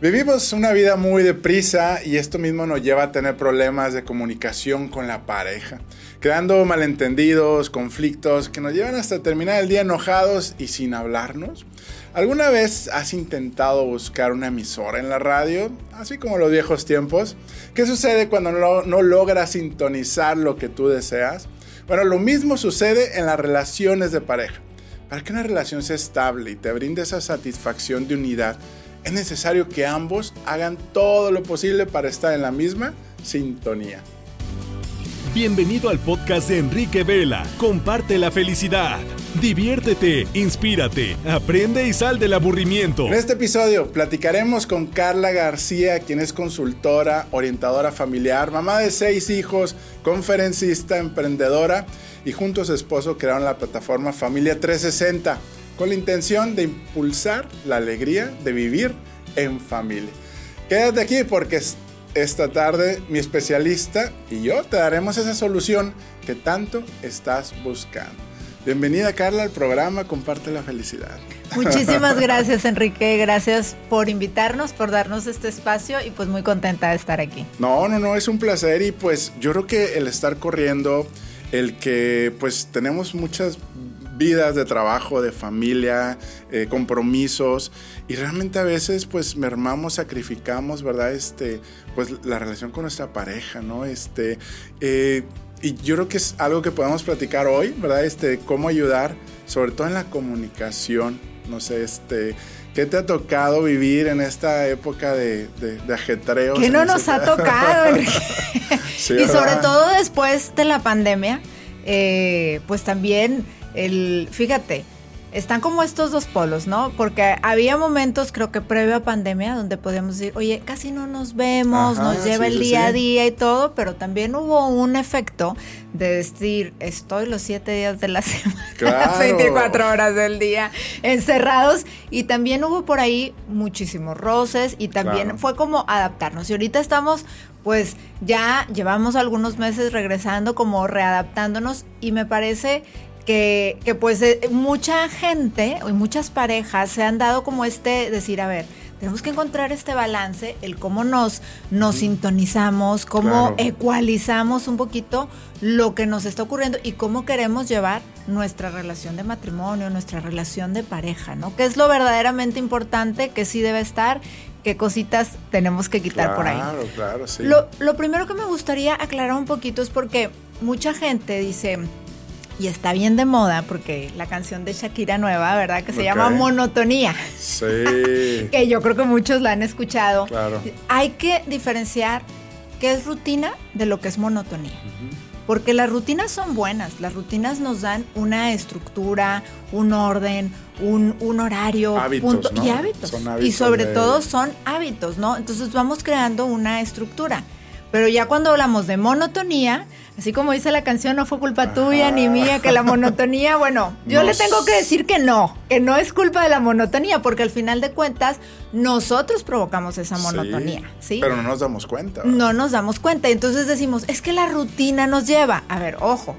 Vivimos una vida muy deprisa y esto mismo nos lleva a tener problemas de comunicación con la pareja, creando malentendidos, conflictos que nos llevan hasta terminar el día enojados y sin hablarnos. ¿Alguna vez has intentado buscar una emisora en la radio, así como los viejos tiempos? ¿Qué sucede cuando no, no logras sintonizar lo que tú deseas? Bueno, lo mismo sucede en las relaciones de pareja. Para que una relación sea estable y te brinde esa satisfacción de unidad, es necesario que ambos hagan todo lo posible para estar en la misma sintonía. Bienvenido al podcast de Enrique Vela. Comparte la felicidad. Diviértete, inspírate, aprende y sal del aburrimiento. En este episodio platicaremos con Carla García, quien es consultora, orientadora familiar, mamá de seis hijos, conferencista, emprendedora y junto a su esposo crearon la plataforma Familia 360 con la intención de impulsar la alegría de vivir en familia. Quédate aquí porque esta tarde mi especialista y yo te daremos esa solución que tanto estás buscando. Bienvenida Carla al programa Comparte la Felicidad. Muchísimas gracias Enrique, gracias por invitarnos, por darnos este espacio y pues muy contenta de estar aquí. No, no, no, es un placer y pues yo creo que el estar corriendo, el que pues tenemos muchas vidas de trabajo, de familia, eh, compromisos y realmente a veces pues mermamos, sacrificamos, ¿verdad? Este, pues la relación con nuestra pareja, ¿no? Este, eh, y yo creo que es algo que podemos platicar hoy, ¿verdad? Este, cómo ayudar, sobre todo en la comunicación, no sé, este, ¿Qué te ha tocado vivir en esta época de, de, ajetreo? ¿Qué no nos ha tocado, y sobre todo después de la pandemia, eh, pues también el, fíjate, están como estos dos polos, ¿no? Porque había momentos, creo que previo a pandemia, donde podíamos decir, oye, casi no nos vemos, nos lleva el día a día y todo, pero también hubo un efecto de decir, estoy los siete días de la semana, las 24 horas del día encerrados, y también hubo por ahí muchísimos roces y también fue como adaptarnos. Y ahorita estamos pues ya llevamos algunos meses regresando, como readaptándonos y me parece que, que pues eh, mucha gente y muchas parejas se han dado como este decir, a ver, tenemos que encontrar este balance, el cómo nos, nos sintonizamos, cómo ecualizamos un poquito lo que nos está ocurriendo y cómo queremos llevar nuestra relación de matrimonio, nuestra relación de pareja, ¿no? Que es lo verdaderamente importante que sí debe estar, qué cositas tenemos que quitar por ahí. Claro, claro, sí. Lo, lo primero que me gustaría aclarar un poquito es porque mucha gente dice, y está bien de moda porque la canción de Shakira nueva, ¿verdad? Que se llama Monotonía. Sí. que yo creo que muchos la han escuchado. Claro. Hay que diferenciar qué es rutina de lo que es monotonía. Porque las rutinas son buenas, las rutinas nos dan una estructura, un orden, un, horario hábitos, y hábitos. y sobre todo son hábitos, ¿no? Entonces vamos creando una estructura. Pero ya cuando hablamos de monotonía, Así como dice la canción, no fue culpa tuya ni mía que la monotonía, bueno, yo le tengo que decir que no, que no es culpa de la monotonía, porque al final de cuentas nosotros provocamos esa monotonía, ¿sí? Pero no nos damos cuenta. No nos damos cuenta, entonces decimos, es que la rutina nos lleva, a ver, ojo,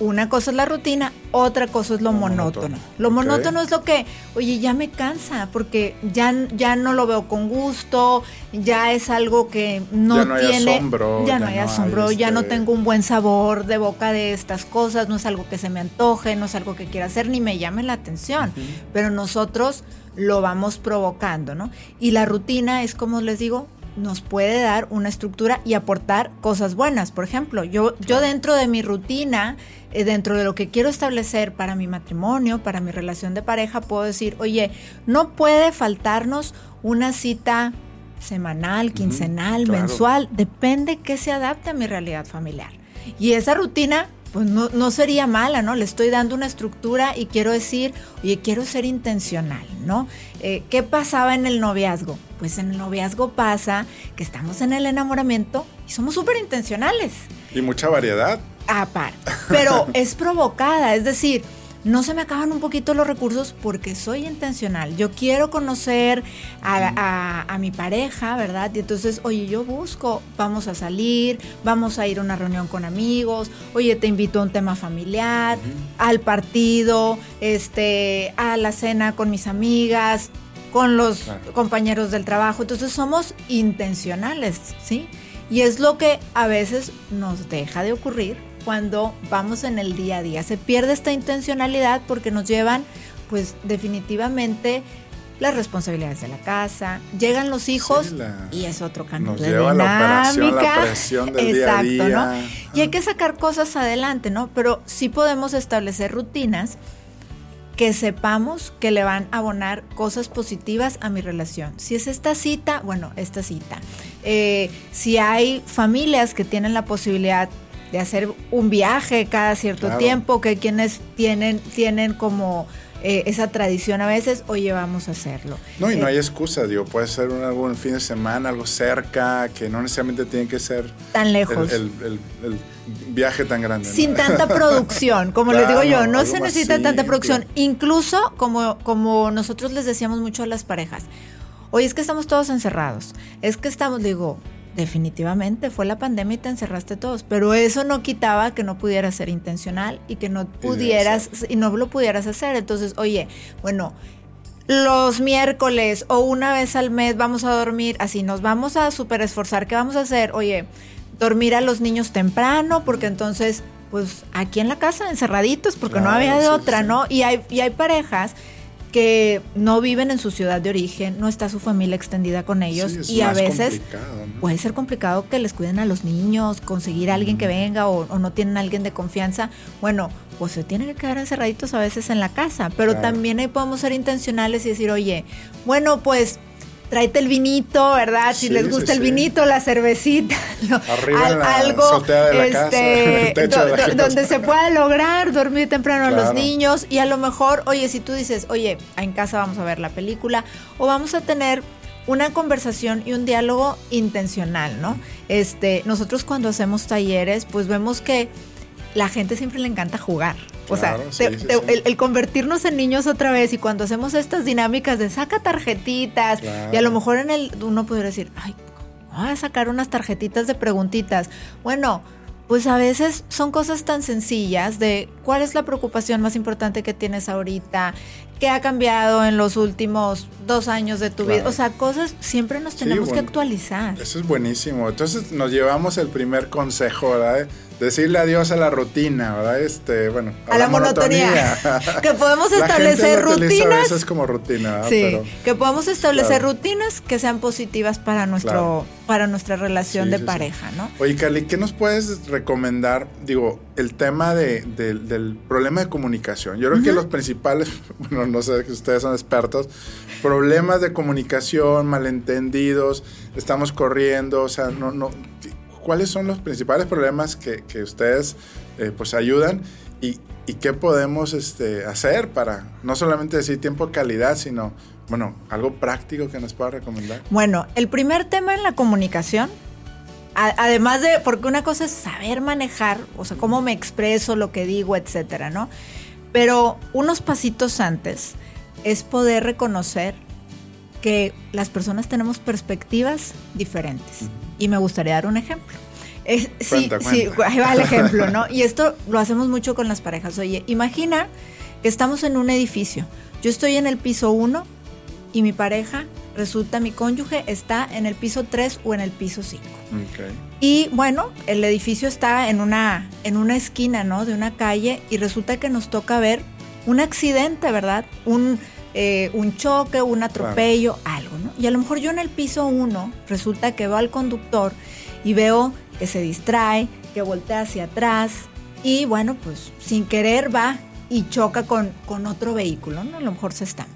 una cosa es la rutina, otra cosa es lo, monótono. Lo monótono es lo que, oye, ya me cansa porque ya, ya no lo veo con gusto, ya es algo que no, ya no tiene. Hay asombro, ya, no hay asombro, ya no este tengo un buen sabor de boca de estas cosas, no es algo que se me antoje, no es algo que quiera hacer ni me llame la atención. Pero nosotros lo vamos provocando, ¿no? Y la rutina es, como les digo, nos puede dar una estructura y aportar cosas buenas. Por ejemplo, yo, yo dentro de mi rutina, eh, dentro de lo que quiero establecer para mi matrimonio, para mi relación de pareja, puedo decir, oye, no puede faltarnos una cita semanal, quincenal, mensual, depende que se adapte a mi realidad familiar. Y esa rutina pues no, sería mala, ¿no? Le estoy dando una estructura y quiero decir, oye, quiero ser intencional, ¿no? Eh, ¿Qué pasaba en el noviazgo? Pues en el noviazgo pasa que estamos en el enamoramiento y somos súper intencionales. Y mucha variedad. Aparte, pero es provocada, es decir, no se me acaban un poquito los recursos porque soy intencional. Yo quiero conocer a, mi pareja, ¿verdad? Y entonces, oye, yo busco, vamos a salir, vamos a ir a una reunión con amigos, oye, te invito a un tema familiar, al partido, este, a la cena con mis amigas. con los compañeros del trabajo. Entonces somos intencionales, ¿sí? Y es lo que a veces nos deja de ocurrir cuando vamos en el día a día. Se pierde esta intencionalidad porque nos llevan, pues definitivamente, las responsabilidades de la casa, llegan los hijos y es otro cambio de lleva dinámica. La, presión del Exacto, día a día. ¿no? Y hay que sacar cosas adelante, ¿no? Pero sí podemos establecer rutinas que sepamos que le van a abonar cosas positivas a mi relación. Si es esta cita, bueno, esta cita. Eh, si hay familias que tienen la posibilidad de hacer un viaje cada cierto tiempo, que quienes tienen, tienen como eh, esa tradición a veces, oye, vamos a hacerlo. No, y no Eh, hay excusa, digo, puede ser un, algún fin de semana, algo cerca, que no necesariamente tiene que ser tan lejos. el, el- el- el viaje tan grande. ¿no? Sin tanta producción, como les digo yo, no se necesita tanta producción. Incluso como, como nosotros les decíamos mucho a las parejas, oye, es que estamos todos encerrados, es que estamos, digo, definitivamente fue la pandemia y te encerraste todos, pero eso no quitaba que no pudieras ser intencional y que no pudieras, y no lo pudieras hacer. Entonces, oye, bueno, los miércoles o una vez al mes vamos a dormir, así nos vamos a super esforzar. ¿Qué vamos a hacer? Oye, dormir a los niños temprano, porque entonces, pues aquí en la casa, encerraditos, porque no había de sí, otra, sí. ¿no? Y hay, y hay parejas que no viven en su ciudad de origen, no está su familia extendida con ellos Sí, y a veces puede ser complicado que les cuiden a los niños, conseguir a alguien que venga o, o no tienen a alguien de confianza. Bueno, pues se tienen que quedar encerraditos a veces en la casa, pero Claro. también ahí podemos ser intencionales y decir, oye, bueno, pues tráete el vinito, ¿verdad? Si Sí, les sí, gusta el sí. vinito, la cervecita, lo- Arriba la algo de la casa, este, de la do- donde se pueda lograr dormir temprano a los niños y a lo mejor, oye, si tú dices, oye, en casa vamos a ver la película o vamos a tener una conversación y un diálogo intencional, ¿no? Este, nosotros cuando hacemos talleres, pues vemos que la gente siempre le encanta jugar. O sea, Claro, sí, te- sí, te- sí. El, el convertirnos en niños otra vez y cuando hacemos estas dinámicas de saca tarjetitas Claro. y a lo mejor en el uno podría decir, ay, voy a sacar unas tarjetitas de preguntitas. Bueno, pues a veces son cosas tan sencillas de cuál es la preocupación más importante que tienes ahorita, qué ha cambiado en los últimos dos años de tu vida. O sea, cosas siempre nos Sí, tenemos que actualizar. Eso es buenísimo. Entonces nos llevamos el primer consejo, ¿verdad? Decirle adiós a la rutina, ¿verdad? Este, bueno, A la monotonía. Que podemos La gente establecer lo utiliza rutinas. A veces como rutina, ¿verdad? Sí, Pero- que podamos establecer claro. rutinas que sean positivas para nuestro, Claro. para nuestra relación Sí, de sí, sí. pareja, ¿no? Oye, Cali, ¿qué nos puedes recomendar? Digo, el tema de, del- del problema de comunicación. Yo creo que los principales, bueno, no sé que ustedes son expertos, problemas de comunicación, malentendidos, estamos corriendo, o sea, no, no. ¿Cuáles son los principales problemas que, que ustedes eh, pues ayudan y, y qué podemos este, hacer para no solamente decir tiempo de calidad, sino, bueno, algo práctico que nos pueda recomendar? Bueno, el primer tema en la comunicación, a- además de, porque una cosa es saber manejar, o sea, cómo me expreso, lo que digo, etcétera, ¿no? Pero unos pasitos antes es poder reconocer que las personas tenemos perspectivas diferentes. Y me gustaría dar un ejemplo. Es- sí, Cuenta, sí, ahí va el ejemplo, ¿no? Y esto lo hacemos mucho con las parejas. Oye, imagina que estamos en un edificio. Yo estoy en el piso 1 y mi pareja, resulta mi cónyuge, está en el piso 3 o en el piso 5. Ok. Y bueno, el edificio está en una, en una esquina, ¿no? De una calle y resulta que nos toca ver un accidente, ¿verdad? Un, eh, un choque, un atropello, algo. Y a lo mejor yo en el piso 1 resulta que veo al conductor y veo que se distrae, que voltea hacia atrás y bueno, pues sin querer va y choca con, con otro vehículo, ¿no? A lo mejor se estampa.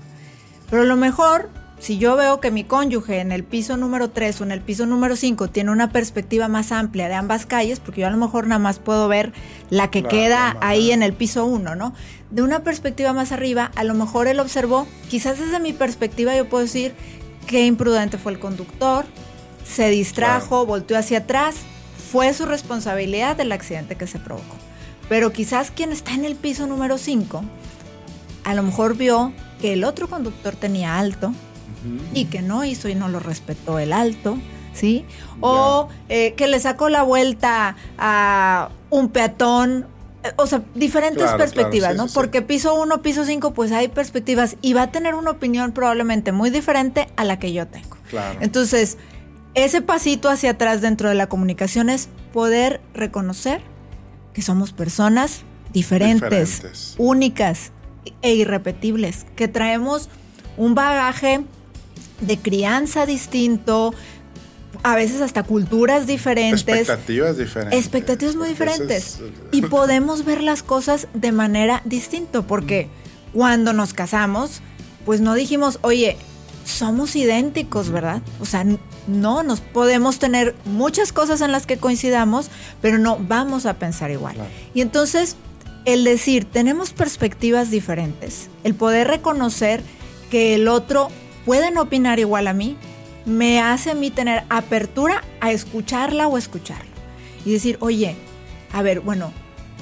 Pero a lo mejor, si yo veo que mi cónyuge en el piso número 3 o en el piso número 5 tiene una perspectiva más amplia de ambas calles, porque yo a lo mejor nada más puedo ver la que La- queda la- ahí en el piso 1, ¿no? De una perspectiva más arriba, a lo mejor él observó, quizás desde mi perspectiva yo puedo decir qué imprudente fue el conductor, se distrajo, volteó hacia atrás, fue su responsabilidad el accidente que se provocó. Pero quizás quien está en el piso número 5, a lo mejor vio que el otro conductor tenía alto y que no hizo y no lo respetó el alto, ¿sí? O eh, que le sacó la vuelta a un peatón o sea, diferentes perspectivas, ¿no? Porque piso uno, piso cinco, pues hay perspectivas y va a tener una opinión probablemente muy diferente a la que yo tengo. Claro. Entonces, ese pasito hacia atrás dentro de la comunicación es poder reconocer que somos personas diferentes, únicas e irrepetibles, que traemos un bagaje de crianza distinto, a veces hasta culturas diferentes. Expectativas diferentes. Expectativas muy diferentes. Y podemos ver las cosas de manera distinta, porque cuando nos casamos, pues no dijimos, oye, somos idénticos, ¿verdad? O sea, no, nos podemos tener muchas cosas en las que coincidamos, pero no vamos a pensar igual. Y entonces, el decir, tenemos perspectivas diferentes, el poder reconocer que el otro puede opinar igual a mí, me hace a mí tener apertura a escucharla o escucharlo. Y decir, oye, a ver, bueno,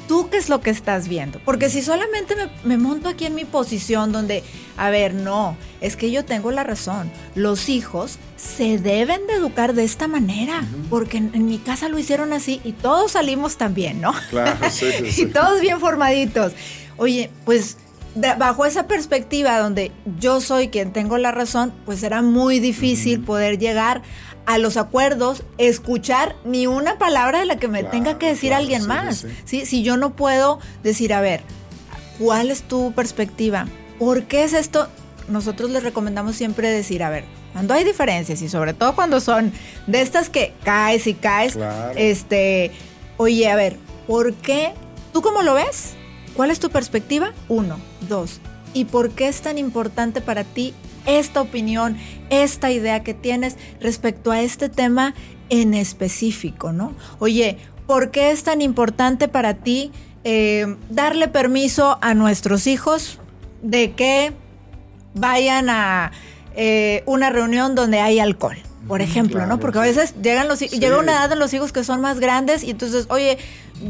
¿tú qué es lo que estás viendo? Porque si solamente me, monto aquí en mi posición donde, a ver, no, es que yo tengo la razón. Los hijos se deben de educar de esta manera, porque en, mi casa lo hicieron así y todos salimos también, ¿no? Claro, sí, sí. y todos bien formaditos. Oye, pues bajo esa perspectiva donde yo soy quien tengo la razón, pues será muy difícil poder llegar a los acuerdos, escuchar ni una palabra de la que me tenga que decir alguien más. Sí. Si yo no puedo decir, a ver, ¿cuál es tu perspectiva? ¿Por qué es esto? Nosotros les recomendamos siempre decir, a ver, cuando hay diferencias y sobre todo cuando son de estas que caes y caes, este, oye, a ver, ¿por qué? ¿Tú cómo lo ves? ¿Cuál es tu perspectiva? Uno, dos. ¿Y por qué es tan importante para ti esta opinión, esta idea que tienes respecto a este tema en específico, ¿no? Oye, ¿por qué es tan importante para ti eh, darle permiso a nuestros hijos de que vayan a eh, una reunión donde hay alcohol? Por ejemplo, ¿no? Porque a veces llegan los llega una edad de los hijos que son más grandes y entonces, oye,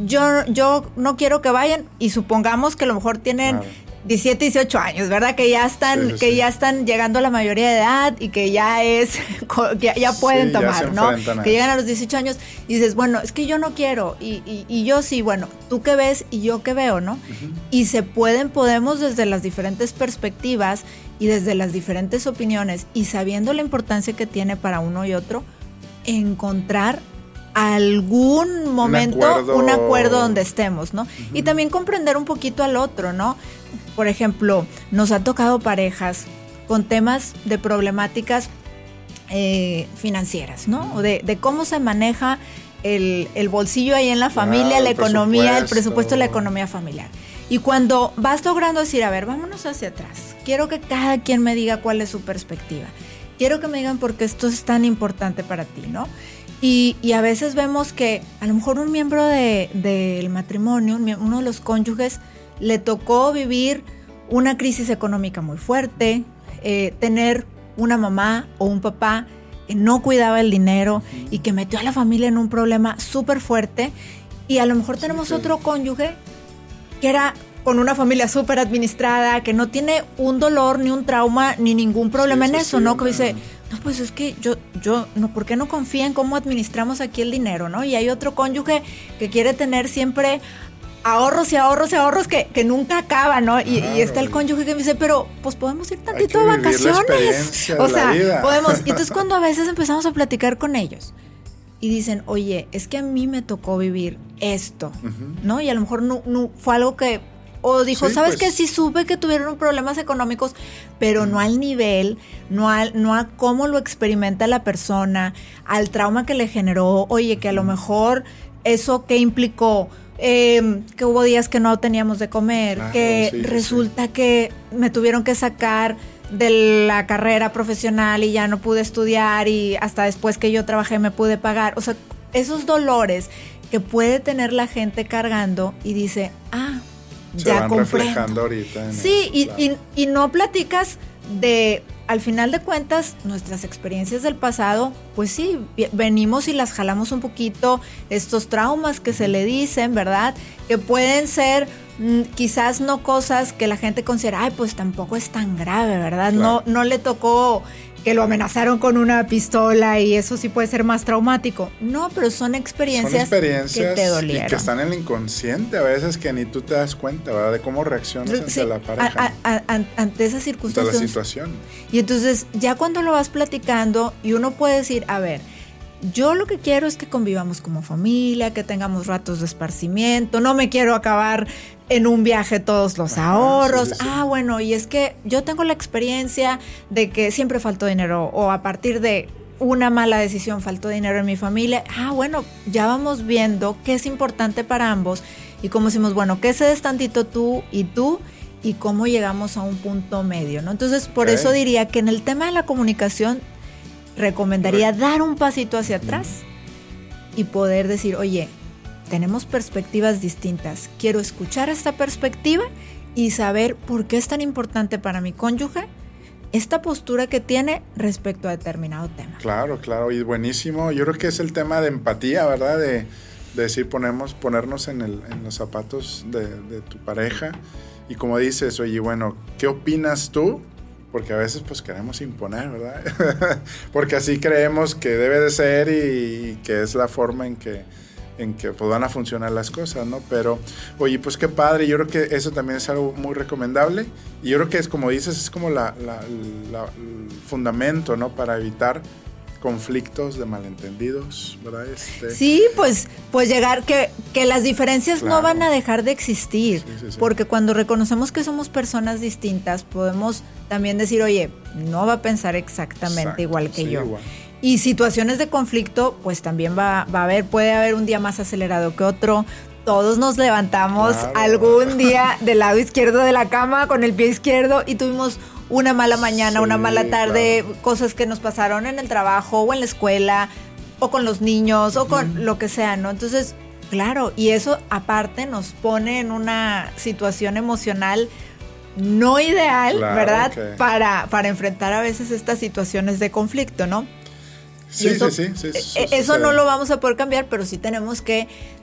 yo, yo no quiero que vayan y supongamos que a lo mejor tienen 17, 18 años, ¿verdad? Que ya están, que ya están llegando a la mayoría de edad y que ya es, ya, pueden tomar, ¿no? Que llegan a los 18 años y dices, bueno, es que yo no quiero y, y, yo sí, bueno, tú qué ves y yo qué veo, ¿no? Y se pueden, podemos desde las diferentes perspectivas y desde las diferentes opiniones y sabiendo la importancia que tiene para uno y otro, encontrar algún momento un acuerdo, donde estemos, ¿no? Y también comprender un poquito al otro, ¿no? Por ejemplo, nos ha tocado parejas con temas de problemáticas eh, financieras, ¿no? O de, cómo se maneja el, bolsillo ahí en la familia, la economía, el presupuesto de la economía familiar. Y cuando vas logrando decir, a ver, vámonos hacia atrás, quiero que cada quien me diga cuál es su perspectiva. Quiero que me digan por qué esto es tan importante para ti, ¿no? Y, a veces vemos que a lo mejor un miembro del matrimonio, uno de los cónyuges, le tocó vivir una crisis económica muy fuerte, eh, tener una mamá o un papá que no cuidaba el dinero y que metió a la familia en un problema súper fuerte. Y a lo mejor tenemos otro cónyuge que era con una familia súper administrada, que no tiene un dolor, ni un trauma, ni ningún problema en eso, ¿no? Que dice, no, pues es que yo, yo, no, ¿por qué no confía en cómo administramos aquí el dinero, no? Y hay otro cónyuge que quiere tener siempre ahorros y ahorros y ahorros que, nunca acaban, ¿no? Y, está el cónyuge que me dice, pero pues podemos ir tantito de vacaciones. O sea, podemos. Y entonces cuando a veces empezamos a platicar con ellos y dicen, oye, es que a mí me tocó vivir esto, ¿no? Y a lo mejor no, no, fue algo que o dijo, ¿sabes? Pues Sí supe que tuvieron problemas económicos, pero no al nivel, no, al, no a cómo lo experimenta la persona, al trauma que le generó, oye, que a lo mejor eso que implicó, em, que hubo días que no teníamos de comer, que resulta que me tuvieron que sacar de la carrera profesional y ya no pude estudiar y hasta después que yo trabajé me pude pagar. O sea, esos dolores que puede tener la gente cargando y dice, ah, ya comprendo. sí, y, y, no platicas de, al final de cuentas, nuestras experiencias del pasado, pues sí, venimos y las jalamos un poquito, estos traumas que se le dicen, ¿verdad? Que pueden ser mm, quizás no cosas que la gente considera, ay, pues tampoco es tan grave, ¿verdad? No, no le tocó que lo amenazaron con una pistola y eso sí puede ser más traumático. No, pero son experiencias, que te dolieron. Y que están en el inconsciente a veces que ni tú te das cuenta, ¿verdad? De cómo reaccionas ante la pareja. ante esa circunstancia. Ante la situación. Y entonces ya cuando lo vas platicando y uno puede decir, a ver, yo lo que quiero es que convivamos como familia, que tengamos ratos de esparcimiento, no me quiero acabar en un viaje todos los ahorros. Ah, bueno, y es que yo tengo la experiencia de que siempre faltó dinero o a partir de una mala decisión faltó dinero en mi familia. Ah, bueno, ya vamos viendo qué es importante para ambos y como decimos, bueno, qué cedes tantito tú y tú y cómo llegamos a un punto medio, ¿no? Entonces, por eso diría que en el tema de la comunicación recomendaría dar un pasito hacia atrás y poder decir, oye, tenemos perspectivas distintas, quiero escuchar esta perspectiva y saber por qué es tan importante para mi cónyuge esta postura que tiene respecto a determinado tema. Claro, claro, y buenísimo. Yo creo que es el tema de empatía, ¿verdad? De, decir, ponemos, ponernos en, en los zapatos de, de, tu pareja. Y como dices, oye, bueno, ¿qué opinas tú? Porque a veces pues queremos imponer, ¿verdad? porque así creemos que debe de ser y, que es la forma en que, en que pues, van a funcionar las cosas, ¿no? Pero, oye, pues qué padre, yo creo que eso también es algo muy recomendable y yo creo que es como dices, es como la, el fundamento, ¿no? Para evitar conflictos de malentendidos, ¿verdad? Este... Sí, pues, pues llegar, que, que las diferencias no van a dejar de existir, porque cuando reconocemos que somos personas distintas, podemos también decir, oye, no va a pensar exactamente igual que yo. Y situaciones de conflicto, pues también va, va, a haber, puede haber un día más acelerado que otro, todos nos levantamos algún día del lado izquierdo de la cama con el pie izquierdo y tuvimos una mala mañana, una mala tarde, cosas que nos pasaron en el trabajo o en la escuela o con los niños o con lo que sea, ¿no? Entonces, claro, y eso aparte nos pone en una situación emocional no ideal, ¿verdad? Para, para enfrentar a veces estas situaciones de conflicto, ¿no? Sí, sí, sí, sí, e, Eso, no lo vamos a poder cambiar, pero sí tenemos que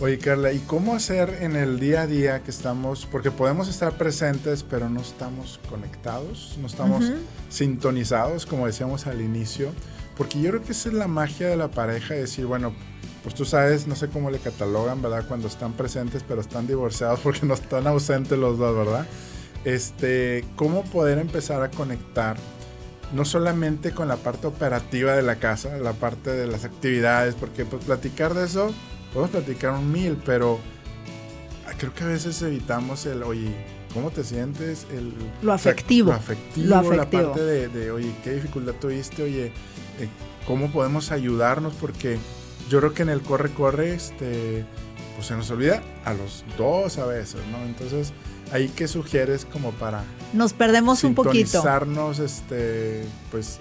Oye, Carla, ¿y cómo hacer en el día a día que estamos, porque podemos estar presentes, pero no estamos conectados, no estamos sintonizados, como decíamos al inicio? Porque yo creo que esa es la magia de la pareja, decir, bueno, pues tú sabes, no sé cómo le catalogan, ¿verdad? Cuando están presentes, pero están divorciados porque no están ausentes los dos, ¿verdad? Este, ¿cómo poder empezar a conectar? no solamente con la parte operativa de la casa, la parte de las actividades, porque pues platicar de eso podemos platicar un mil, pero creo que a veces evitamos el, oye, ¿cómo te sientes? El, lo afectivo. lo afectivo, la parte de, oye, ¿qué dificultad tuviste? Oye, eh, ¿cómo podemos ayudarnos? Porque yo creo que en el corre-corre, este, pues se nos olvida a los dos a veces, ¿no? Entonces, ahí qué sugieres como para... Nos perdemos un poquito. este, pues,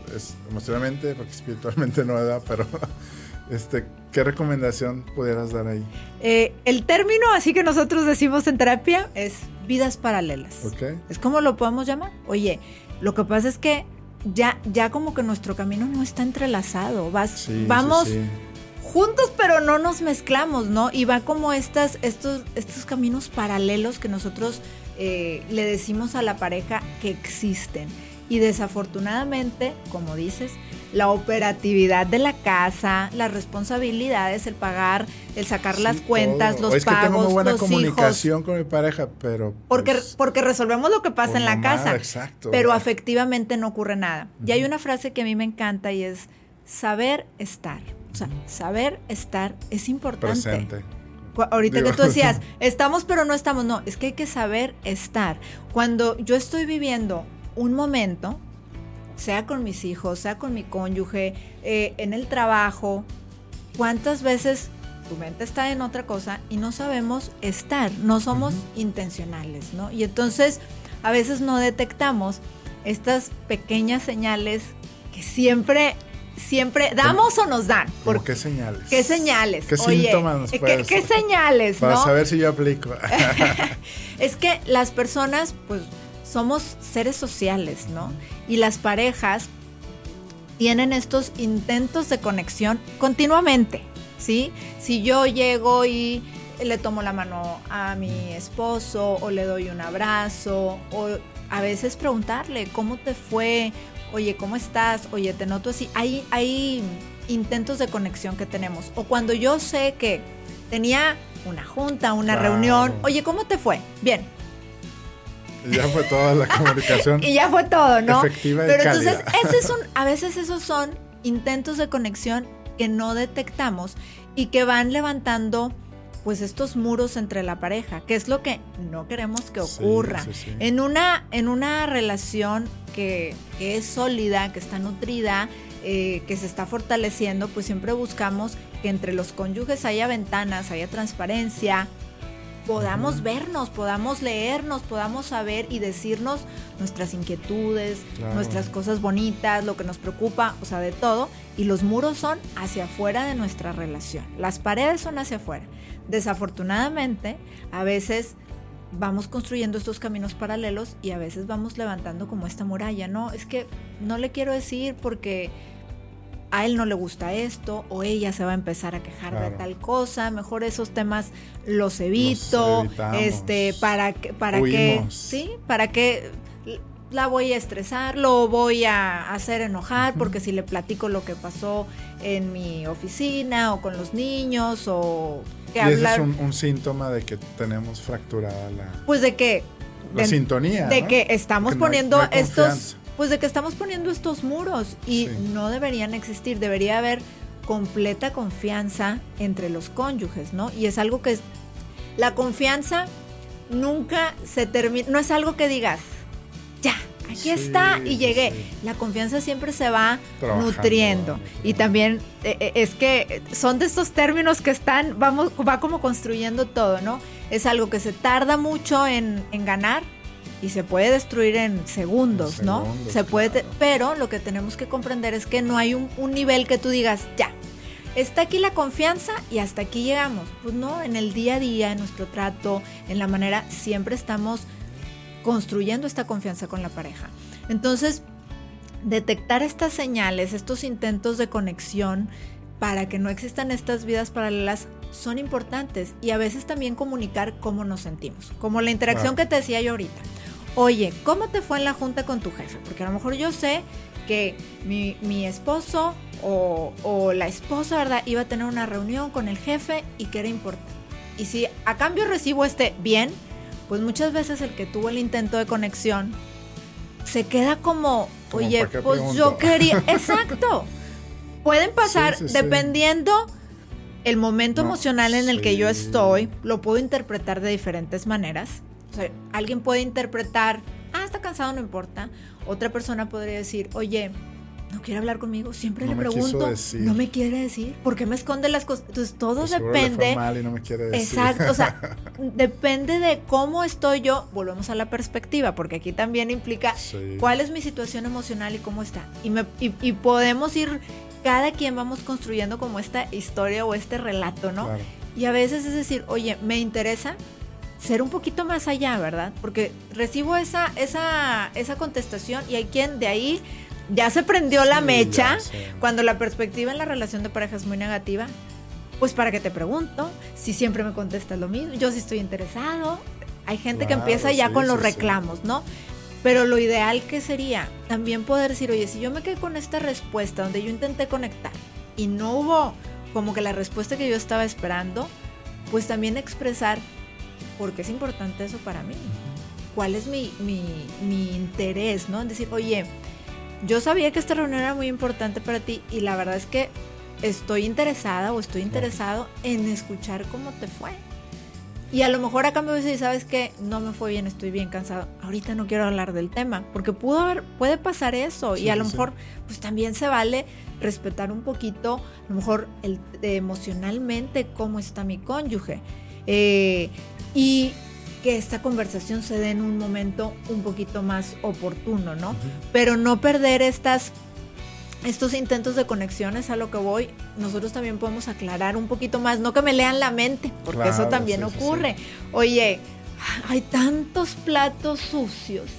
emocionalmente, porque espiritualmente no da, pero... Este, ¿Qué recomendación pudieras dar ahí? Eh, el término, así que nosotros decimos en terapia, es vidas paralelas. Okay. Es como lo podemos llamar. Oye, lo que pasa es que ya, ya como que nuestro camino no está entrelazado. Vas, vamos juntos, pero no nos mezclamos, ¿no? Y va como estas, estos, estos caminos paralelos que nosotros eh, le decimos a la pareja que existen. Y desafortunadamente, como dices, la operatividad de la casa, las responsabilidades, el pagar, el sacar las cuentas, los es pagos, que tengo muy buena comunicación con mi pareja, pero porque pues, porque resolvemos lo que pasa en la casa, exacto, pero afectivamente no ocurre nada. Y hay una frase que a mí me encanta y es saber estar. O sea, saber estar es importante. Presente. Ahorita que tú decías, estamos pero no estamos. No, es que hay que saber estar. Cuando yo estoy viviendo un momento, sea con mis hijos, sea con mi cónyuge, eh, en el trabajo, ¿cuántas veces tu mente está en otra cosa y no sabemos estar, no somos intencionales, ¿no? Y entonces a veces no detectamos estas pequeñas señales que siempre siempre damos o nos dan. ¿Por qué señales? ¿Qué señales? ¿Qué síntomas nos ¿qué, ¿qué, señales? Para saber si yo aplico. es que las personas, pues, somos seres sociales, ¿no? Y las parejas tienen estos intentos de conexión continuamente, ¿sí? Si yo llego y le tomo la mano a mi esposo o le doy un abrazo o a veces preguntarle cómo te fue, oye, ¿cómo estás? Oye, te noto así. Hay, hay intentos de conexión que tenemos. O cuando yo sé que tenía una junta, una reunión, oye, ¿cómo te fue? Bien. Y ya fue toda la comunicación. y ya fue todo, ¿no? Efectiva Pero entonces, ese a veces esos son intentos de conexión que no detectamos y que van levantando pues estos muros entre la pareja, que es lo que no queremos que ocurra. En, una, en una relación que, es sólida, que está nutrida, eh, que se está fortaleciendo, pues siempre buscamos que entre los cónyuges haya ventanas, haya transparencia, podamos vernos, podamos leernos, podamos saber y decirnos nuestras inquietudes, nuestras cosas bonitas, lo que nos preocupa, o sea, de todo. Y los muros son hacia afuera de nuestra relación. Las paredes son hacia afuera. Desafortunadamente, a veces vamos construyendo estos caminos paralelos y a veces vamos levantando como esta muralla, ¿no? Es que no le quiero decir porque a él no le gusta esto o ella se va a empezar a quejar de tal cosa, mejor esos temas los evito, este para que para que sí, para que la voy a estresar, lo voy a hacer enojar, porque si le platico lo que pasó en mi oficina o con los niños o que y ese es un, síntoma de que tenemos fracturada la... Pues de que... La sintonía. De que estamos poniendo estos... Pues de que estamos poniendo estos muros y no deberían existir, debería haber completa confianza entre los cónyuges, ¿no? Y es algo que... La confianza nunca se termina, no es algo que digas, ya, aquí está y llegué. La confianza siempre se va nutriendo. Y también eh, eh, es que son de estos términos que están, vamos, va como construyendo todo, ¿no? Es algo que se tarda mucho en, ganar y se puede destruir en segundos, ¿no? se puede, pero lo que tenemos que comprender es que no hay un, un nivel que tú digas, ya, está aquí la confianza y hasta aquí llegamos. Pues no, en el día a día, en nuestro trato, en la manera, siempre estamos construyendo esta confianza con la pareja. Entonces, detectar estas señales, estos intentos de conexión para que no existan estas vidas paralelas son importantes y a veces también comunicar cómo nos sentimos, como la interacción que te decía yo ahorita. Oye, ¿cómo te fue en la junta con tu jefe? Porque a lo mejor yo sé que mi, esposo o, o, la esposa, ¿verdad? Iba a tener una reunión con el jefe y que era importante. Y si a cambio recibo este bien, pues muchas veces el que tuvo el intento de conexión se queda como, oye, pues yo quería, exacto. Pueden pasar, dependiendo el momento emocional en el que yo estoy, lo puedo interpretar de diferentes maneras. Sea, alguien puede interpretar, ah, está cansado, no importa. Otra persona podría decir, oye, no quiere hablar conmigo, siempre le pregunto, no me quiere decir, ¿por qué me esconde las cosas? Entonces todo pues depende. Mal y no me quiere decir. Exacto, o sea, depende de cómo estoy yo, volvemos a la perspectiva, porque aquí también implica cuál es mi situación emocional y cómo está. Y, me, y, podemos ir, cada quien vamos construyendo como esta historia o este relato, ¿no? Y a veces es decir, oye, me interesa ser un poquito más allá, ¿verdad? Porque recibo esa, esa, esa contestación y hay quien de ahí ya se prendió la mecha cuando la perspectiva en la relación de pareja es muy negativa. Pues para que te pregunto, si siempre me contestas lo mismo, yo sí estoy interesado. Hay gente que empieza ya con los reclamos, ¿no? Pero lo ideal que sería también poder decir, oye, si yo me quedé con esta respuesta donde yo intenté conectar y no hubo como que la respuesta que yo estaba esperando, pues también expresar por qué es importante eso para mí. ¿Cuál es mi, mi, mi interés, no? En decir, oye, yo sabía que esta reunión era muy importante para ti y la verdad es que estoy interesada o estoy interesado en escuchar cómo te fue. Y a lo mejor a cambio de decir, ¿sabes qué? No me fue bien, estoy bien cansado. Ahorita no quiero hablar del tema, porque pudo haber, puede pasar eso. y a lo mejor, pues también se vale respetar un poquito, a lo mejor el, emocionalmente, cómo está mi cónyuge. Eh, y que esta conversación se dé en un momento un poquito más oportuno, ¿no? Pero no perder estas estos intentos de conexiones a lo que voy, nosotros también podemos aclarar un poquito más, no que me lean la mente, porque eso también ocurre. Oye, hay tantos platos sucios,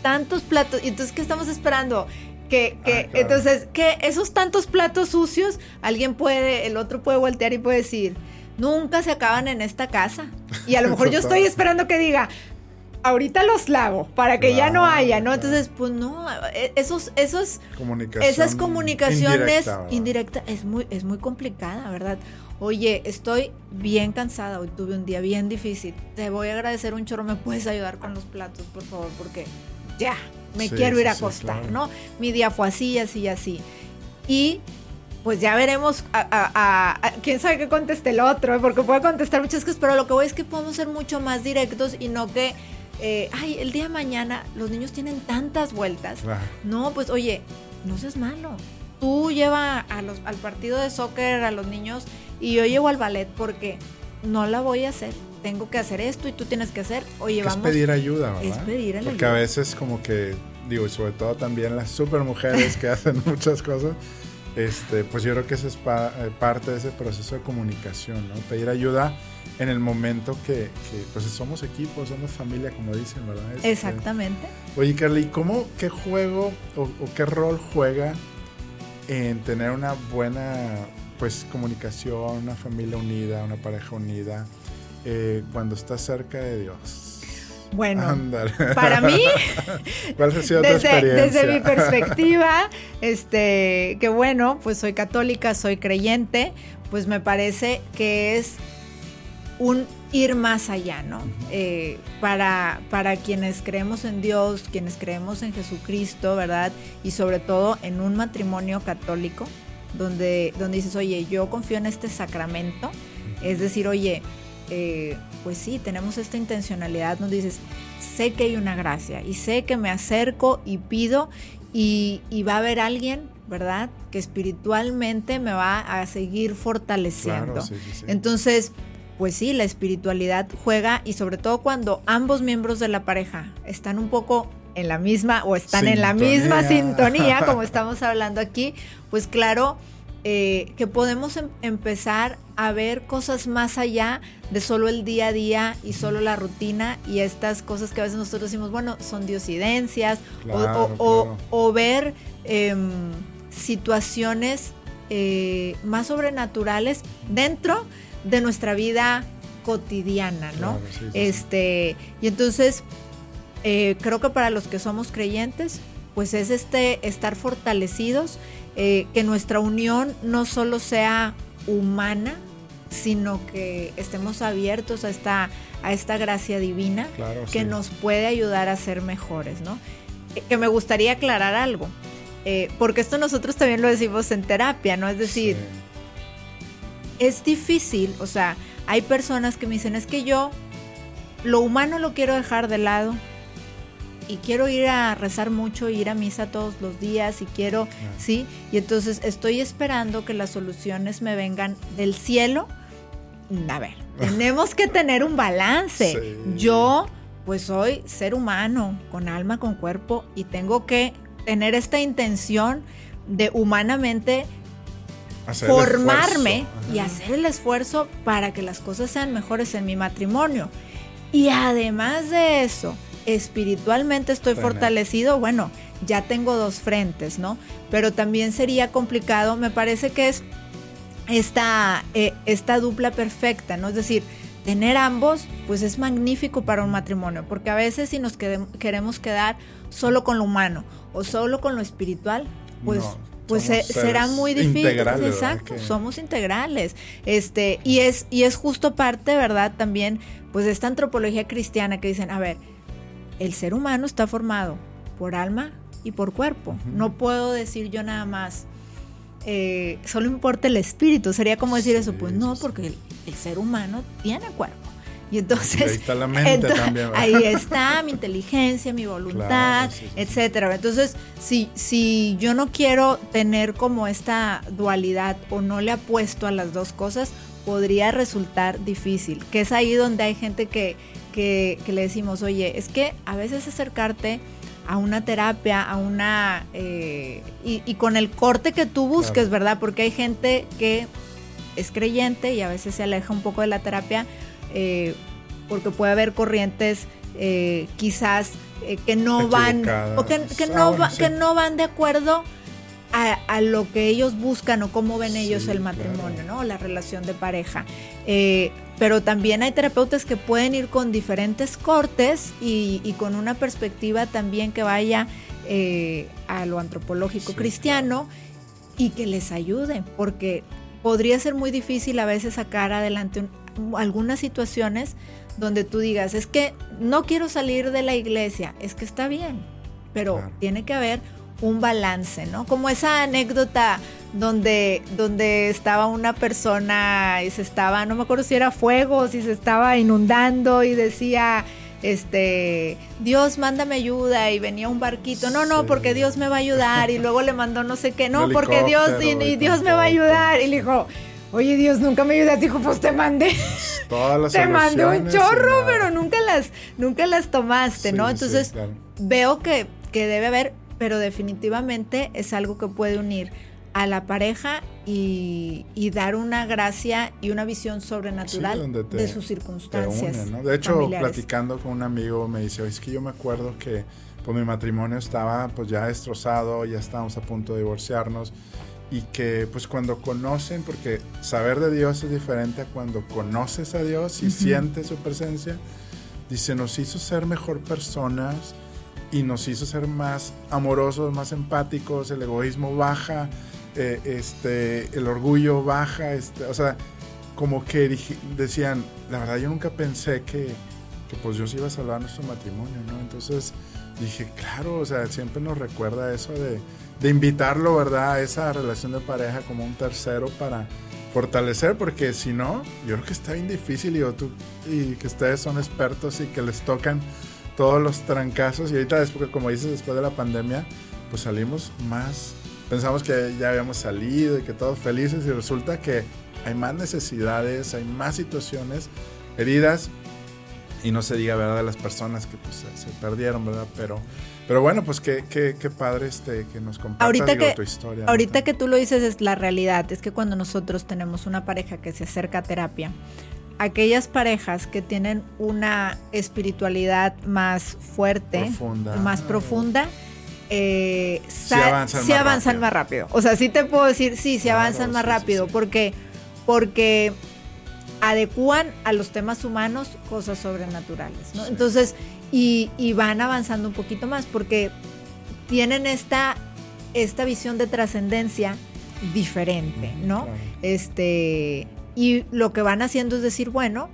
tantos platos, y entonces, ¿qué estamos esperando? Que, que ah, entonces, que esos tantos platos sucios, alguien puede, el otro puede voltear y puede decir, nunca se acaban en esta casa. Y a lo mejor yo estoy esperando que diga, ahorita los lavo para que ya no haya, ¿no? Entonces, pues no, e, esos, esos, esas comunicaciones indirectas es muy, es muy complicada, ¿verdad? Oye, estoy bien cansada, hoy tuve un día bien difícil, te voy a agradecer un chorro, ¿me puedes ayudar con los platos, por favor? Porque ya, me quiero ir a acostar, ¿no? Mi día fue así, así, así. Y pues ya veremos a, quién sabe qué conteste el otro, ¿eh? porque puede contestar muchas cosas, pero lo que voy es que podemos ser mucho más directos y no que eh, ay, el día de mañana los niños tienen tantas vueltas. No, pues oye, no seas malo. Tú lleva a los, al partido de soccer a los niños y yo llevo al ballet porque no la voy a hacer. Tengo que hacer esto y tú tienes que hacer. Oye, vamos. Es pedir ayuda, ¿verdad? Es pedir ayuda. Porque a veces como que, digo, y sobre todo también las super mujeres que hacen muchas cosas, este, pues yo creo que esa es eh, parte de ese proceso de comunicación, ¿no? Pedir ayuda en el momento que, pues somos equipo, somos familia, como dicen, ¿verdad? Este, Exactamente. Oye, Carly, ¿cómo, qué juego o, qué rol juega en tener una buena pues comunicación, una familia unida, una pareja unida, eh, cuando estás cerca de Dios? Bueno, para mí, ¿cuál ha sido desde, tu experiencia? Desde mi perspectiva, este, que bueno, pues soy católica, soy creyente, pues me parece que es un ir más allá, ¿no? Eh, para, para quienes creemos en Dios, quienes creemos en Jesucristo, ¿verdad? Y sobre todo en un matrimonio católico, donde, donde dices, oye, yo confío en este sacramento, es decir, oye, eh, pues sí, tenemos esta intencionalidad donde dices, sé que hay una gracia y sé que me acerco y pido y, va a haber alguien, ¿verdad? Que espiritualmente me va a seguir fortaleciendo. Entonces, pues sí, la espiritualidad juega y sobre todo cuando ambos miembros de la pareja están un poco en la misma o están en la misma sintonía, como estamos hablando aquí, pues claro eh, que podemos em-, empezar a ver cosas más allá de solo el día a día y solo la rutina y estas cosas que a veces nosotros decimos, bueno, son diosidencias o, ver em, situaciones eh, más sobrenaturales dentro de nuestra vida cotidiana, ¿no? este, y entonces eh, creo que para los que somos creyentes, pues es este estar fortalecidos, eh, que nuestra unión no solo sea humana, sino que estemos abiertos a esta, a esta gracia divina que nos puede ayudar a ser mejores, ¿no? Eh, que me gustaría aclarar algo, porque esto nosotros también lo decimos en terapia, ¿no? Es decir, es difícil, o sea, hay personas que me dicen, es que yo lo humano lo quiero dejar de lado y quiero ir a rezar mucho, ir a misa todos los días y quiero, ¿sí? Y entonces estoy esperando que las soluciones me vengan del cielo. A ver, tenemos que tener un balance. Yo, pues soy ser humano, con alma, con cuerpo, y tengo que tener esta intención de humanamente formarme y hacer el esfuerzo para que las cosas sean mejores en mi matrimonio. Y además de eso, espiritualmente estoy fortalecido, bueno, ya tengo dos frentes, ¿no? Pero también sería complicado, me parece que es esta, eh, esta dupla perfecta, ¿no? Es decir, tener ambos, pues es magnífico para un matrimonio, porque a veces si nos queremos quedar solo con lo humano o solo con lo espiritual, pues pues será muy difícil. Exacto, somos integrales. Este, y es, y es justo parte, ¿verdad? También, pues, esta antropología cristiana que dicen, a ver, el ser humano está formado por alma, y por cuerpo. No puedo decir yo nada más, eh, solo importa el espíritu. Sería como decir eso, pues no, porque el, ser humano tiene cuerpo. Y entonces. ahí está la mente también. Ahí está mi inteligencia, mi voluntad, etcétera. Entonces, si, si yo no quiero tener como esta dualidad o no le apuesto a las dos cosas, podría resultar difícil. Que es ahí donde hay gente que, que, que le decimos, oye, es que a veces acercarte a una terapia, a una... Eh, y, con el corte que tú busques, ¿verdad? Porque hay gente que es creyente y a veces se aleja un poco de la terapia eh, porque puede haber corrientes eh, quizás que no van o que, no, que no van de acuerdo a, lo que ellos buscan o cómo ven ellos el matrimonio, ¿no? La relación de pareja. Pero también hay terapeutas que pueden ir con diferentes cortes y, con una perspectiva también que vaya eh, a lo antropológico cristiano y que les ayude, porque podría ser muy difícil a veces sacar adelante algunas situaciones donde tú digas, es que no quiero salir de la iglesia, es que está bien, pero tiene que haber un balance, ¿no? Como esa anécdota donde, donde estaba una persona y se estaba, no me acuerdo si era fuego, si se estaba inundando y decía, este, Dios mándame ayuda y venía un barquito, no, no, porque Dios me va a ayudar y luego le mandó no sé qué, no, porque Dios y, Dios me va a ayudar y le dijo, oye Dios, nunca me ayudas, dijo, pues te mandé, te mandé un chorro, pero nunca las, nunca las tomaste, ¿no? Entonces veo que, que debe haber pero definitivamente es algo que puede unir a la pareja y, dar una gracia y una visión sobrenatural de sus circunstancias. De hecho, platicando con un amigo me dice, es que yo me acuerdo que pues, mi matrimonio estaba pues ya destrozado, ya estábamos a punto de divorciarnos y que pues cuando conocen, porque saber de Dios es diferente a cuando conoces a Dios y sientes su presencia, dice, nos hizo ser mejor personas y nos hizo ser más amorosos, más empáticos, el egoísmo baja, eh, este, el orgullo baja, este, o sea, como que decían, la verdad yo nunca pensé que, que pues Dios iba a salvar nuestro matrimonio, ¿no? Entonces dije, claro, o sea, siempre nos recuerda eso de, de invitarlo, ¿verdad? A esa relación de pareja como un tercero para fortalecer, porque si no, yo creo que está bien difícil y, tú, y que ustedes son expertos y que les tocan todos los trancazos y ahorita después, como dices, después de la pandemia, pues salimos más, pensamos que ya habíamos salido y que todos felices y resulta que hay más necesidades, hay más situaciones, heridas y no se diga, ¿verdad? De las personas que pues se, perdieron, ¿verdad? Pero, pero bueno, pues qué, qué, qué padre este, que nos compartas ahorita que, tu historia. Ahorita que tú lo dices es la realidad, es que cuando nosotros tenemos una pareja que se acerca a terapia, aquellas parejas que tienen una espiritualidad más fuerte, más profunda, eh, se avanzan, más, rápido. O sea, sí te puedo decir, sí, se avanzan más rápido, porque porque adecúan a los temas humanos cosas sobrenaturales, ¿no? Entonces, y, van avanzando un poquito más, porque tienen esta, esta visión de trascendencia diferente, ¿no? Este, y lo que van haciendo es decir, bueno,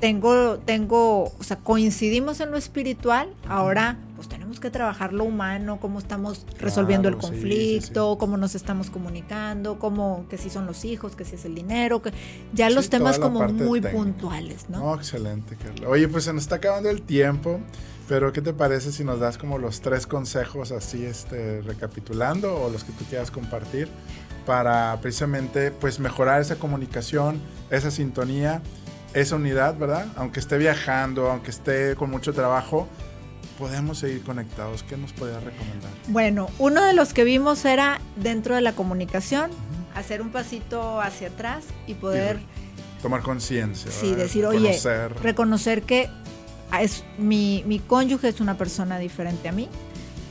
tengo, tengo, o sea, coincidimos en lo espiritual, ahora pues tenemos que trabajar lo humano, cómo estamos resolviendo el conflicto, cómo nos estamos comunicando, cómo, que si son los hijos, que si es el dinero, que ya los temas como muy puntuales, ¿no? excelente, Carla. Oye, pues se nos está acabando el tiempo. Pero ¿qué te parece si nos das como los tres consejos así, este, recapitulando o los que tú quieras compartir para precisamente pues mejorar esa comunicación, esa sintonía, esa unidad, ¿verdad? Aunque esté viajando, aunque esté con mucho trabajo, podemos seguir conectados. ¿Qué nos podrías recomendar? Bueno, uno de los que vimos era dentro de la comunicación, hacer un pasito hacia atrás y poder... tomar conciencia. Sí, decir, oye, reconocer que es, mi, mi cónyuge es una persona diferente a mí.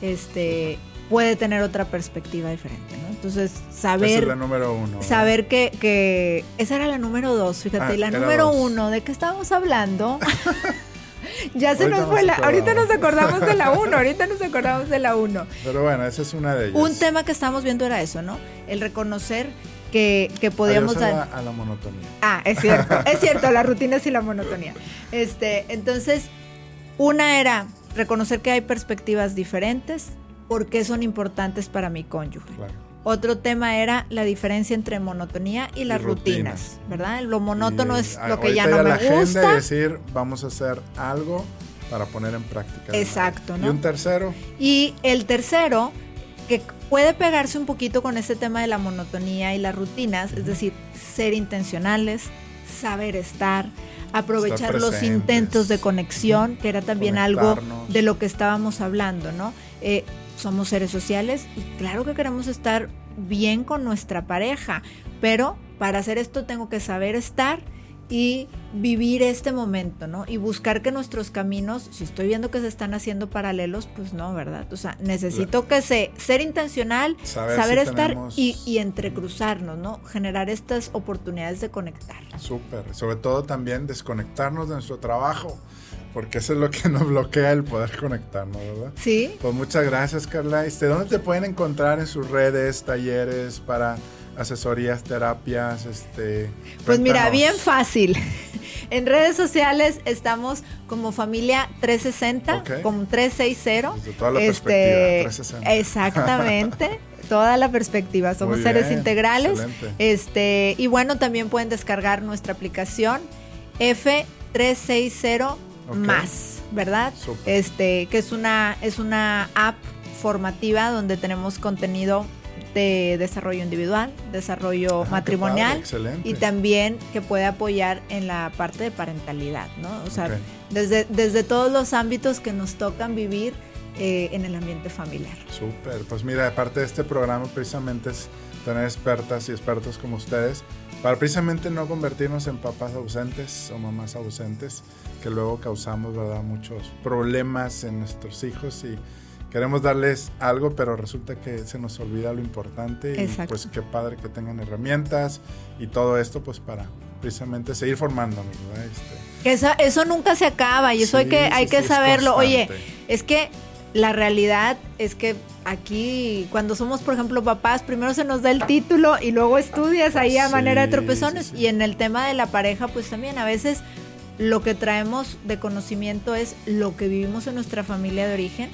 Este, puede tener otra perspectiva diferente, ¿no? Entonces, saber... Esa es la número uno. Saber que, que... Esa era la número dos, fíjate. Ah, y la número uno, ¿de qué estábamos hablando? ya se nos fue la... Ahorita nos acordamos de la uno, ahorita nos acordamos de la uno. Pero bueno, esa es una de ellas. Un tema que estábamos viendo era eso, ¿no? El reconocer que, que podíamos dar... A la monotonía. Ah, es cierto, es cierto, las rutinas y la monotonía. Este, entonces, una era reconocer que hay perspectivas diferentes, por qué son importantes para mi cónyuge. Otro tema era la diferencia entre monotonía y las rutinas, ¿verdad? Lo monótono es lo que ya no me gusta. decir, vamos a hacer algo para poner en práctica. Exacto, ¿no? Y un tercero. Y el tercero, que puede pegarse un poquito con este tema de la monotonía y las rutinas, es decir, ser intencionales, saber estar, aprovechar los intentos de conexión, que era también algo de lo que estábamos hablando, ¿no? Eh, somos seres sociales y claro que queremos estar bien con nuestra pareja, pero para hacer esto tengo que saber estar y vivir este momento, ¿no? Y buscar que nuestros caminos, si estoy viendo que se están haciendo paralelos, pues no, ¿verdad? O sea, necesito que se, ser intencional, saber, estar y, y, entrecruzarnos, ¿no? Generar estas oportunidades de conectar. Súper, sobre todo también desconectarnos de nuestro trabajo porque eso es lo que nos bloquea el poder conectarnos, ¿verdad? Sí. Pues muchas gracias, Carla. Este, ¿Dónde te pueden encontrar en sus redes, talleres para asesorías, terapias? Este, pues mira, bien fácil. En redes sociales estamos como familia 360, como 360. Desde toda la perspectiva, 360. Este, exactamente. toda la perspectiva. Somos seres integrales. Este, y bueno, también pueden descargar nuestra aplicación F360 más, ¿verdad? Este, que es una, es una app formativa donde tenemos contenido de desarrollo individual, desarrollo ah, matrimonial y también que puede apoyar en la parte de parentalidad, ¿no? O sea, desde, desde todos los ámbitos que nos tocan vivir eh, en el ambiente familiar. Súper, pues mira, aparte de este programa precisamente es tener expertas y expertos como ustedes para precisamente no convertirnos en papás ausentes o mamás ausentes que luego causamos verdad muchos problemas en nuestros hijos y queremos darles algo pero resulta que se nos olvida lo importante y pues qué padre que tengan herramientas y todo esto pues para precisamente seguir formándonos este. eso, eso nunca se acaba y eso hay que hay que saberlo. Oye es que la realidad es que aquí, cuando somos, por ejemplo, papás, primero se nos da el título y luego estudias ahí a manera de tropezones. y en el tema de la pareja, pues también a veces lo que traemos de conocimiento es lo que vivimos en nuestra familia de origen,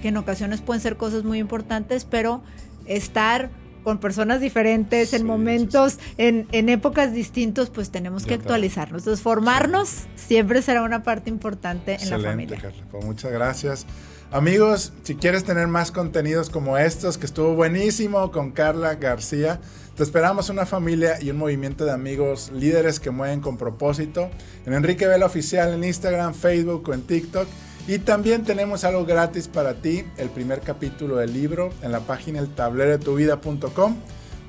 que en ocasiones pueden ser cosas muy importantes, pero estar con personas diferentes, en momentos, En, en, épocas distintos, pues tenemos que actualizarnos. Entonces, formarnos siempre será una parte importante en la familia. Carla. Pues muchas gracias. Amigos, si quieres tener más contenidos como estos, que estuvo buenísimo con Carla García, te esperamos una familia y un movimiento de amigos líderes que mueven con propósito en Enrique Vela Oficial en Instagram, Facebook o en TikTok. Y también tenemos algo gratis para ti, el primer capítulo del libro en la página eltablerodetuvida.com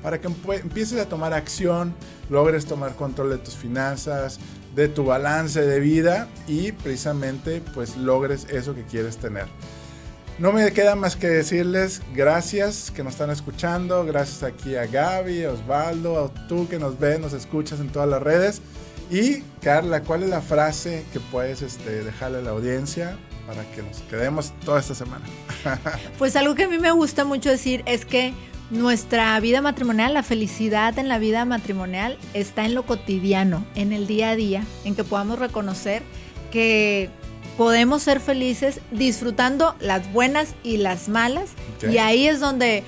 para que empieces a tomar acción, logres tomar control de tus finanzas, de tu balance de vida y precisamente pues logres eso que quieres tener. No me queda más que decirles gracias que nos están escuchando, gracias aquí a Gaby, a Osvaldo, a tú que nos ves, nos escuchas en todas las redes. Y Carla, ¿cuál es la frase que puedes este, dejarle a la audiencia para que nos quedemos toda esta semana? pues algo que a mí me gusta mucho decir es que nuestra vida matrimonial, la felicidad en la vida matrimonial está en lo cotidiano, en el día a día, en que podamos reconocer que podemos ser felices disfrutando las buenas y las malas. Y ahí es donde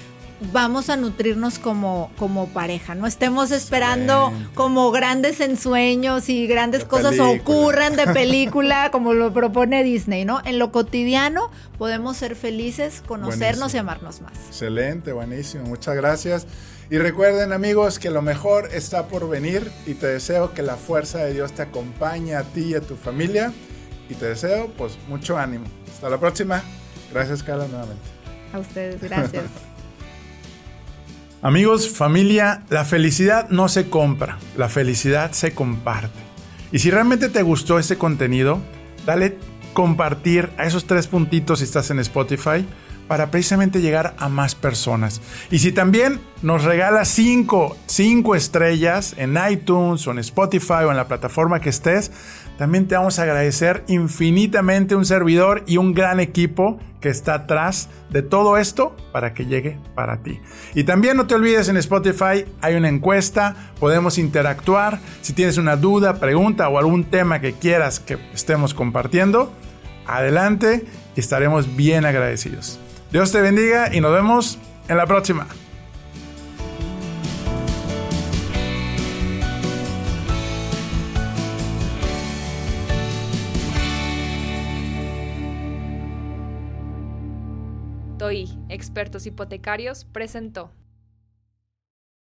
vamos a nutrirnos como, como pareja. No estemos esperando como grandes ensueños y grandes cosas ocurran de película como lo propone Disney, ¿no? En lo cotidiano podemos ser felices, conocernos y amarnos más. Excelente, buenísimo. Muchas gracias. Y recuerden amigos que lo mejor está por venir y te deseo que la fuerza de Dios te acompañe a ti y a tu familia y te deseo pues mucho ánimo. Hasta la próxima. Gracias Carla nuevamente. A ustedes, gracias. Amigos, familia, la felicidad no se compra, la felicidad se comparte. Y si realmente te gustó este contenido, dale compartir a esos tres puntitos si estás en Spotify para precisamente llegar a más personas. Y si también nos regalas 5 estrellas en iTunes o en Spotify o en la plataforma que estés, también te vamos a agradecer infinitamente un servidor y un gran equipo que está atrás de todo esto para que llegue para ti. Y también no te olvides en Spotify hay una encuesta, podemos interactuar. Si tienes una duda, pregunta o algún tema que quieras que estemos compartiendo, adelante y estaremos bien agradecidos. Dios te bendiga y nos vemos en la próxima. Expertos Hipotecarios, presentó.